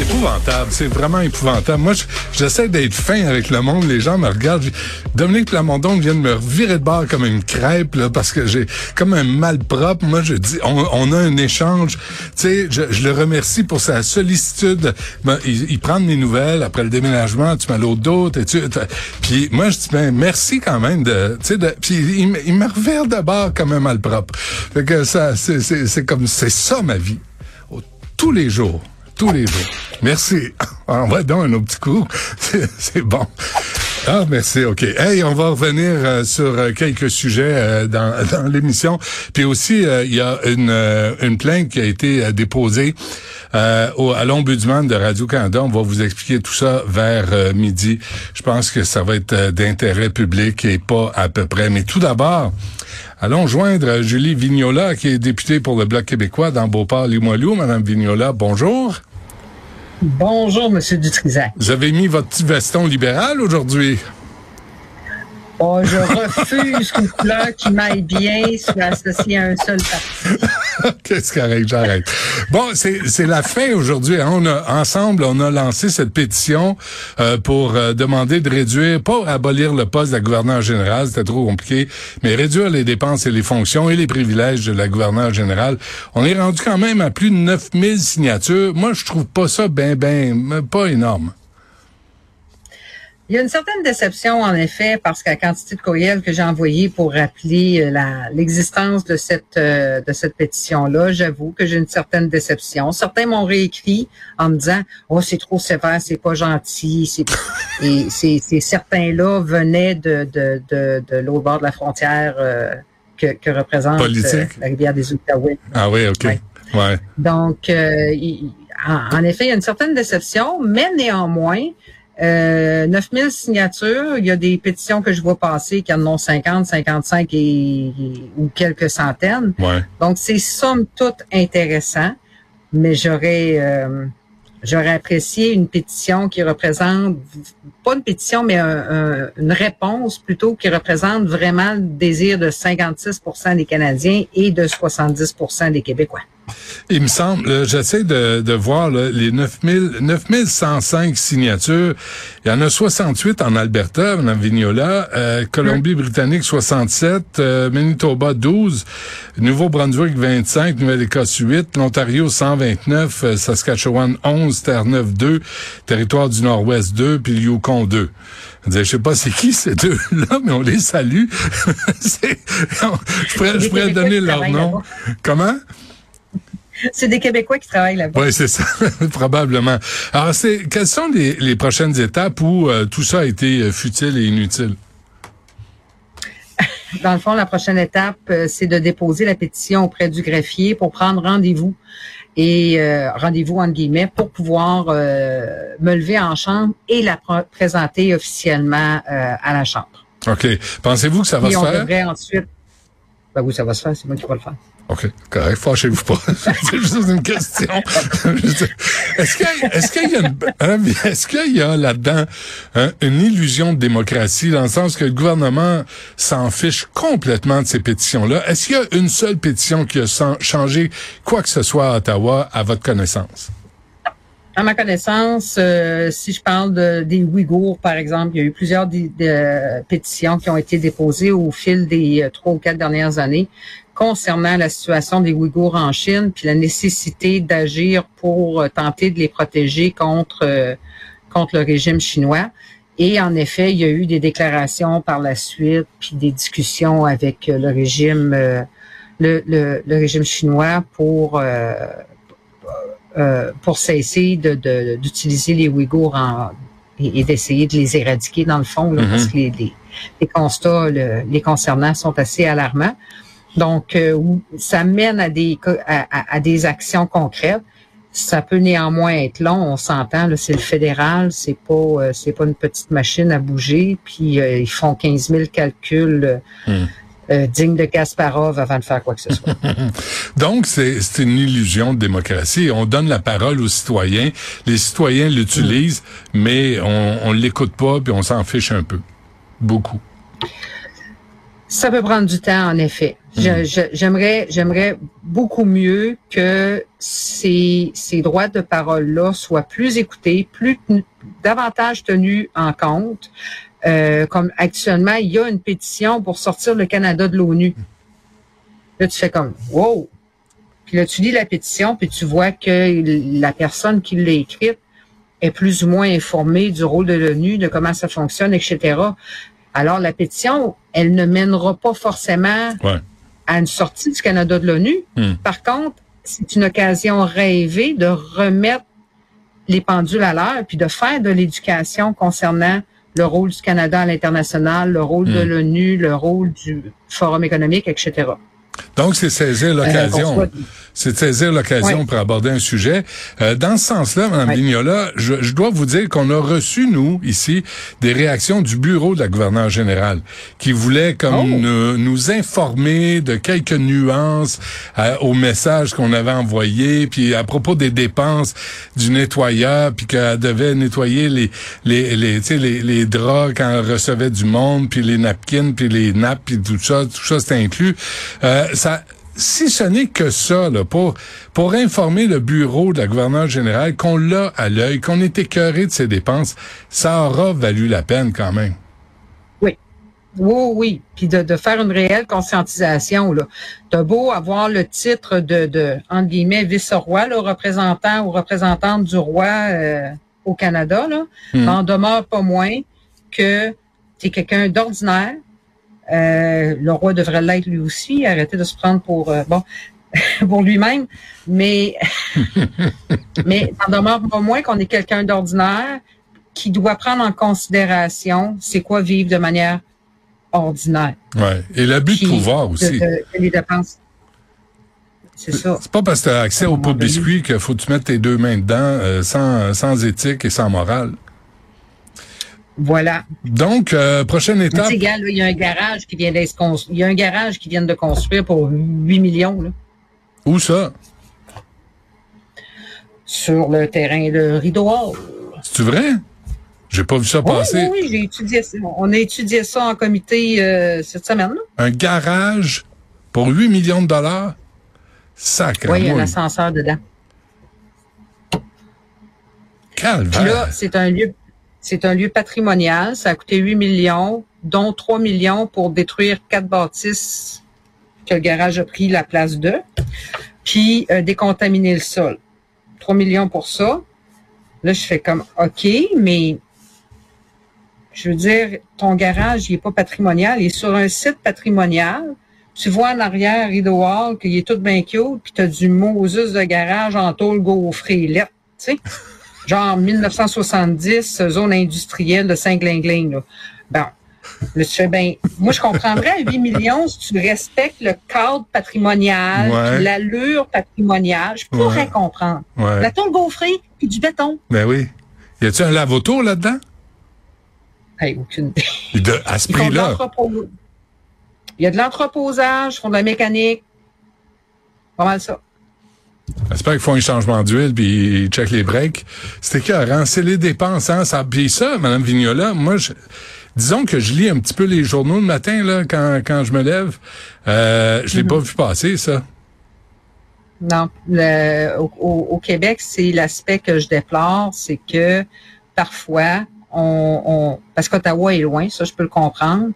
C'est épouvantable, c'est vraiment épouvantable. Moi, je- j'essaie d'être fin avec le monde. Les gens me regardent. Dominique Plamondon vient de me virer de bord comme une crêpe là, parce que j'ai comme un mal propre. Moi, je dis, on, on a un échange. Tu sais, je, je le remercie pour sa sollicitude. Ben, il, il prend mes nouvelles après le déménagement. Tu m'as l'autre d'autre. tu Puis moi, je dis, ben merci quand même de. Tu sais, puis il, il me revire de bord comme un mal propre. Fait que ça, c'est comme c'est ça ma vie. Tous les jours. Tous les jours. Merci. On va donc un autre petit coup. C'est bon. Ah, merci. OK. Hey, on va revenir euh, sur euh, quelques sujets euh, dans, dans l'émission. Puis aussi, il y a une, une plainte qui a été déposée au, à l'Ombudsman de Radio-Canada. On va vous expliquer tout ça vers midi. Je pense que ça va être d'intérêt public et pas à peu près. Mais tout d'abord, allons joindre Julie Vignola, qui est députée pour le Bloc québécois dans Beauport-Limoilou. Madame Vignola, bonjour. Bonjour, Monsieur Dutrisac. Vous avez mis votre petit veston libéral aujourd'hui? Oh, je refuse qu'une couleur qui m'aille bien soit associée à un seul parti. Qu'est-ce correct, j'arrête. Bon, c'est c'est la fin aujourd'hui. hein. On a ensemble, on a lancé cette pétition euh, pour euh, demander de réduire, pas abolir le poste de la gouverneure générale, c'était trop compliqué, mais réduire les dépenses et les fonctions et les privilèges de la gouverneure générale. On est rendu quand même à plus de 9000 signatures. Moi, je trouve pas ça ben ben pas énorme. Il y a une certaine déception, en effet, parce que la quantité de courriels que j'ai envoyés pour rappeler euh, l'existence de cette euh, de cette pétition-là, j'avoue que j'ai une certaine déception. Certains m'ont réécrit en me disant Oh, c'est trop sévère, c'est pas gentil. C'est... Et ces, ces certains-là venaient de, de, de, de l'autre bord de la frontière euh, que, que représente euh, la rivière des Outaouais. Ah oui, OK. Ouais. Ouais. Donc, euh, il- en, en effet, il y a une certaine déception, mais néanmoins, euh, 9000 signatures, il y a des pétitions que je vois passer qui en ont 50, 55 et, et- ou quelques centaines. Ouais. Donc, c'est somme toute intéressant, mais j'aurais euh, j'aurais apprécié une pétition qui représente, pas une pétition, mais un- un- une réponse plutôt qui représente vraiment le désir de 56 des Canadiens et de 70 des Québécois. Il me semble, j'essaie de, de voir là, les 9000, 9105 signatures. Il y en a 68 en Alberta, en Vignola, euh, Colombie-Britannique 67, euh, Manitoba 12, Nouveau-Brunswick 25, Nouvelle-Écosse 8, l'Ontario 129, euh, Saskatchewan 11, Terre-Neuve 2, Territoire du Nord-Ouest 2, puis le Yukon 2. Je sais pas c'est qui ces deux-là, mais on les salue. Je pourrais, je pourrais donner leur nom. Comment? C'est des Québécois qui travaillent là-bas. Oui, c'est ça, probablement. Alors, c'est quelles sont les, les prochaines étapes où euh, tout ça a été euh, futile et inutile? Dans le fond, la prochaine étape, euh, c'est de déposer la pétition auprès du greffier pour prendre rendez-vous et euh, rendez-vous entre guillemets pour pouvoir euh, me lever en chambre et la pr- présenter officiellement à la chambre. OK. Pensez-vous que ça va Et se on faire? devrait ensuite. Ben oui, ça va se faire, c'est moi qui vais le faire. OK, correct. Fâchez-vous pas. c'est juste une question. hein, est-ce qu'il y a là-dedans hein, une illusion de démocratie dans le sens que le gouvernement s'en fiche complètement de ces pétitions-là? Est-ce qu'il y a une seule pétition qui a changé quoi que ce soit à Ottawa à votre connaissance? À ma connaissance, euh, si je parle de, des Ouïghours, par exemple, il y a eu plusieurs pétitions qui ont été déposées au fil des euh, trois ou quatre dernières années concernant la situation des Ouïghours en Chine, puis la nécessité d'agir pour euh, tenter de les protéger contre euh, contre le régime chinois. Et en effet, il y a eu des déclarations par la suite, puis des discussions avec euh, le régime euh, le, le, le régime chinois pour euh, euh, pour cesser de, de- d'utiliser les Ouïghours en, et, et d'essayer de les éradiquer dans le fond, là, parce que les, les, les constats le- les concernant sont assez alarmants. Donc, euh, ça mène à des à, des actions concrètes. Ça peut néanmoins être long, on s'entend. Là, c'est le fédéral, c'est pas euh, c'est pas une petite machine à bouger. Puis euh, ils font 15 000 calculs euh, Mhm. euh, digne de Kasparov avant de faire quoi que ce soit. Donc, c'est une illusion de démocratie. On donne la parole aux citoyens. Les citoyens l'utilisent, mais on, on l'écoute pas, puis on s'en fiche un peu. Beaucoup. Ça peut prendre du temps, en effet. Hmm. J'aimerais, j'aimerais beaucoup mieux que ces, ces droits de parole-là soient plus écoutés, plus davantage tenus en compte. Euh, comme actuellement, il y a une pétition pour sortir le Canada de l'ONU. Là, tu fais comme wow. Puis là, tu lis la pétition, puis tu vois que la personne qui l'a écrite est plus ou moins informée du rôle de l'ONU, de comment ça fonctionne, etc. Alors, la pétition, elle ne mènera pas forcément à une sortie du Canada de l'ONU. Hmm. Par contre, c'est une occasion rêvée de remettre les pendules à l'heure, puis de faire de l'éducation concernant le rôle du Canada à l'international, le rôle de Hmm. l'ONU, le rôle du Forum économique, etc. Donc, c'est saisir l'occasion. Euh, c'est saisir l'occasion pour aborder un sujet. Euh, dans ce sens-là, Mme Ouais. Vignola, je, je dois vous dire qu'on a reçu, nous, ici, des réactions du bureau de la gouverneure générale, qui voulait comme Oh. nous, nous informer de quelques nuances euh, au message qu'on avait envoyé, puis à propos des dépenses du nettoyeur, puis qu'elle devait nettoyer les les les, tu sais, les les draps quand elle recevait du monde, puis les napkins, puis les nappes, puis tout ça, tout ça c'était inclus. Euh, ça si ce n'est que ça, là, pour, pour informer le bureau de la gouverneure générale qu'on l'a à l'œil, qu'on est écœuré de ses dépenses, ça aura valu la peine quand même. Oui. Oui, oui. Puis de, de faire une réelle conscientisation. Là. T'as beau avoir le titre de, de entre guillemets, vice-roi, le représentant ou représentante du roi euh, au Canada, là, Hmm. n'en demeure pas moins que tu es quelqu'un d'ordinaire. Euh, le roi devrait l'être lui aussi, arrêter de se prendre pour euh, bon pour lui-même, mais mais n'en demeure pas moins qu'on est quelqu'un d'ordinaire qui doit prendre en considération c'est quoi vivre de manière ordinaire. Ouais. Et l'abus de pouvoir aussi. de- de les dépenses. C'est ça. C'est pas parce que tu as accès au pot de biscuit qu'il faut que tu mettes tes deux mains dedans euh, sans, sans éthique et sans morale. Voilà. Donc, euh, prochaine étape. il y a un garage qui vient d'être construit. Il y a un garage qui vient de construire pour 8 millions là, Où ça? sur le terrain de Rideau. C'est-tu vrai? J'ai pas vu ça passer. oui, oui, j'ai étudié ça. On a étudié ça en comité euh, cette semaine. là. Un garage pour 8 millions de dollars? Sacré Oui, il y a un ascenseur dedans. Puis Calvaire. là, c'est un lieu, c'est un lieu patrimonial. Ça a coûté 8 millions, dont 3 millions pour détruire quatre bâtisses que le garage a pris la place de, puis euh, décontaminer le sol. 3 millions pour ça. Là, je fais comme, OK, mais je veux dire, ton garage, il est pas patrimonial, il est sur un site patrimonial. Tu vois en arrière, Rideau Hall, qu'il est tout bien cute, puis tu as du Moses de garage en tôle gaufrée, lettre, tu genre 1970, zone industrielle de Saint-Glingling. Bon, fais, ben, moi, je comprendrais à 8 millions si tu respectes le cadre patrimonial, Ouais. l'allure patrimoniale. Je pourrais Ouais. comprendre. Ouais. La tôle gaufrée, puis du béton. Ben oui. Y a-tu un lavoto là-dedans? Hey, aucune idée. À ce prix-là? Il y a de l'entreposage, ils font de la mécanique. Pas mal ça. J'espère qu'ils font un changement d'huile puis ils checkent les breaks. C'était écœurant. C'est les dépenses, hein. Ça, puis ça, Mme Vignola, moi, je, disons que je lis un petit peu les journaux le matin, là, quand, quand je me lève. Euh, je l'ai pas vu passer, ça. Non, le- au, au- Québec, c'est l'aspect que je déplore, c'est que parfois, on, on parce qu'Ottawa est loin, ça je peux le comprendre,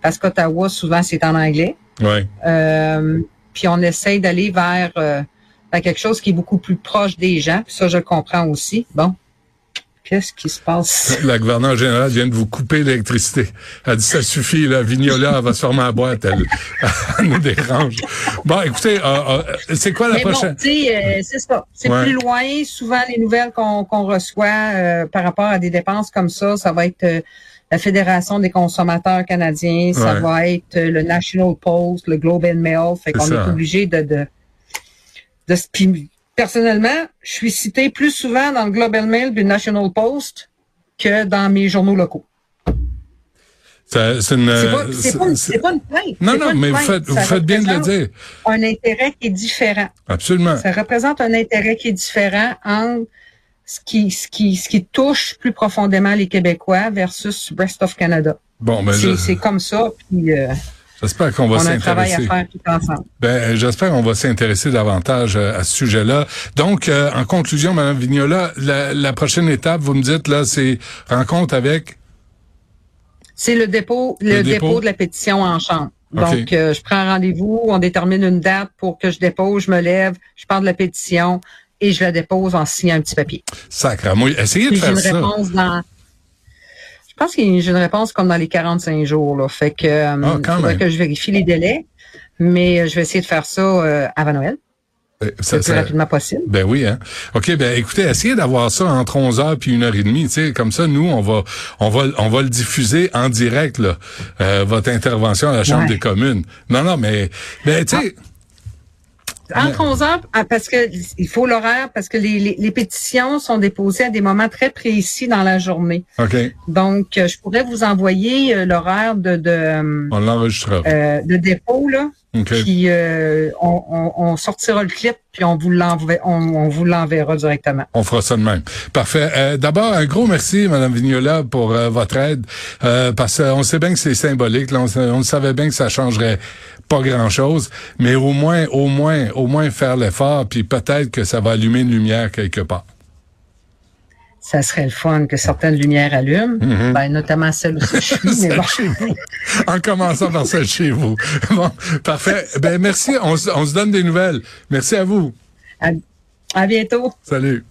parce qu'Ottawa souvent c'est en anglais, Ouais. euh, puis on essaye d'aller vers, euh, vers quelque chose qui est beaucoup plus proche des gens, puis ça je le comprends aussi. Bon, qu'est-ce qui se passe? La gouverneure générale vient de vous couper l'électricité. Elle dit, ça suffit, là. Vignola, va se fermer à la boîte, elle. elle nous dérange. Bon, écoutez, euh, euh, c'est quoi la Mais prochaine? euh, c'est ça. C'est Ouais. plus loin. Souvent, les nouvelles qu'on reçoit euh, par rapport à des dépenses comme ça, ça va être la Fédération des consommateurs canadiens, ça Ouais. va être le National Post, le Globe and Mail. Fait qu'on ça. est obligé de, de, de personnellement, je suis cité plus souvent dans le Globe and Mail du National Post que dans mes journaux locaux. C'est une. C'est pas, une- pas plainte. Non, non, mais vous faites, vous Ça faites bien de le dire. Un intérêt qui est différent. Absolument. Ça représente un intérêt qui est différent entre ce qui, ce qui, ce qui touche plus profondément les Québécois versus Rest of Canada. Bon, ben, C'est je- comme ça, puis euh, j'espère qu'on va s'intéresser. Ben, j'espère qu'on va s'intéresser davantage euh, à ce sujet-là. Donc, euh, en conclusion, Madame Vignola, la, la prochaine étape, vous me dites là, c'est rencontre avec? C'est le dépôt, le, Le dépôt? dépôt? de la pétition en chambre. Donc, euh, je prends rendez-vous, on détermine une date pour que je dépose, je me lève, je parle de la pétition et je la dépose en signant un petit papier. Sacre moi. Essayez de Puis faire une ça. réponse dans. Je pense que j'ai une réponse comme dans les 45 jours. Là. Fait que euh, Ah, quand faudrait même. que je vérifie les délais, mais euh, je vais essayer de faire ça euh, avant Noël, Euh, le ça- plus ça- rapidement possible. Ben oui, hein. OK, ben écoutez, essayez d'avoir ça entre 11 heures puis une heure et demie, tu sais, comme ça nous on va on va on va le diffuser en direct là, euh, votre intervention à la Chambre Ouais. des communes. Non non, mais ben tu sais Entre 11 heures, ah, parce que il faut l'horaire, parce que les, les, les pétitions sont déposées à des moments très précis dans la journée. OK, Donc, euh, je pourrais vous envoyer euh, l'horaire de de, euh, on euh, de dépôt là. Puis euh, on, on, on sortira le clip, puis on vous l'envoie, on, on vous l'enverra directement. On fera ça de même. Parfait. Euh, D'abord, un gros merci, Madame Vignola, pour euh, votre aide, euh, parce qu'on sait bien que c'est symbolique. Là, on, on savait bien que ça changerait pas grand-chose, mais au moins, au moins, au moins faire l'effort, puis peut-être que ça va allumer une lumière quelque part. Ça serait le fun que certaines lumières allument, Mhm. ben, notamment celle où je suis, mais bon. chez vous. En commençant par celle chez vous. Bon, parfait. Ben merci. On, se- on se donne des nouvelles. Merci à vous. À, à bientôt. Salut.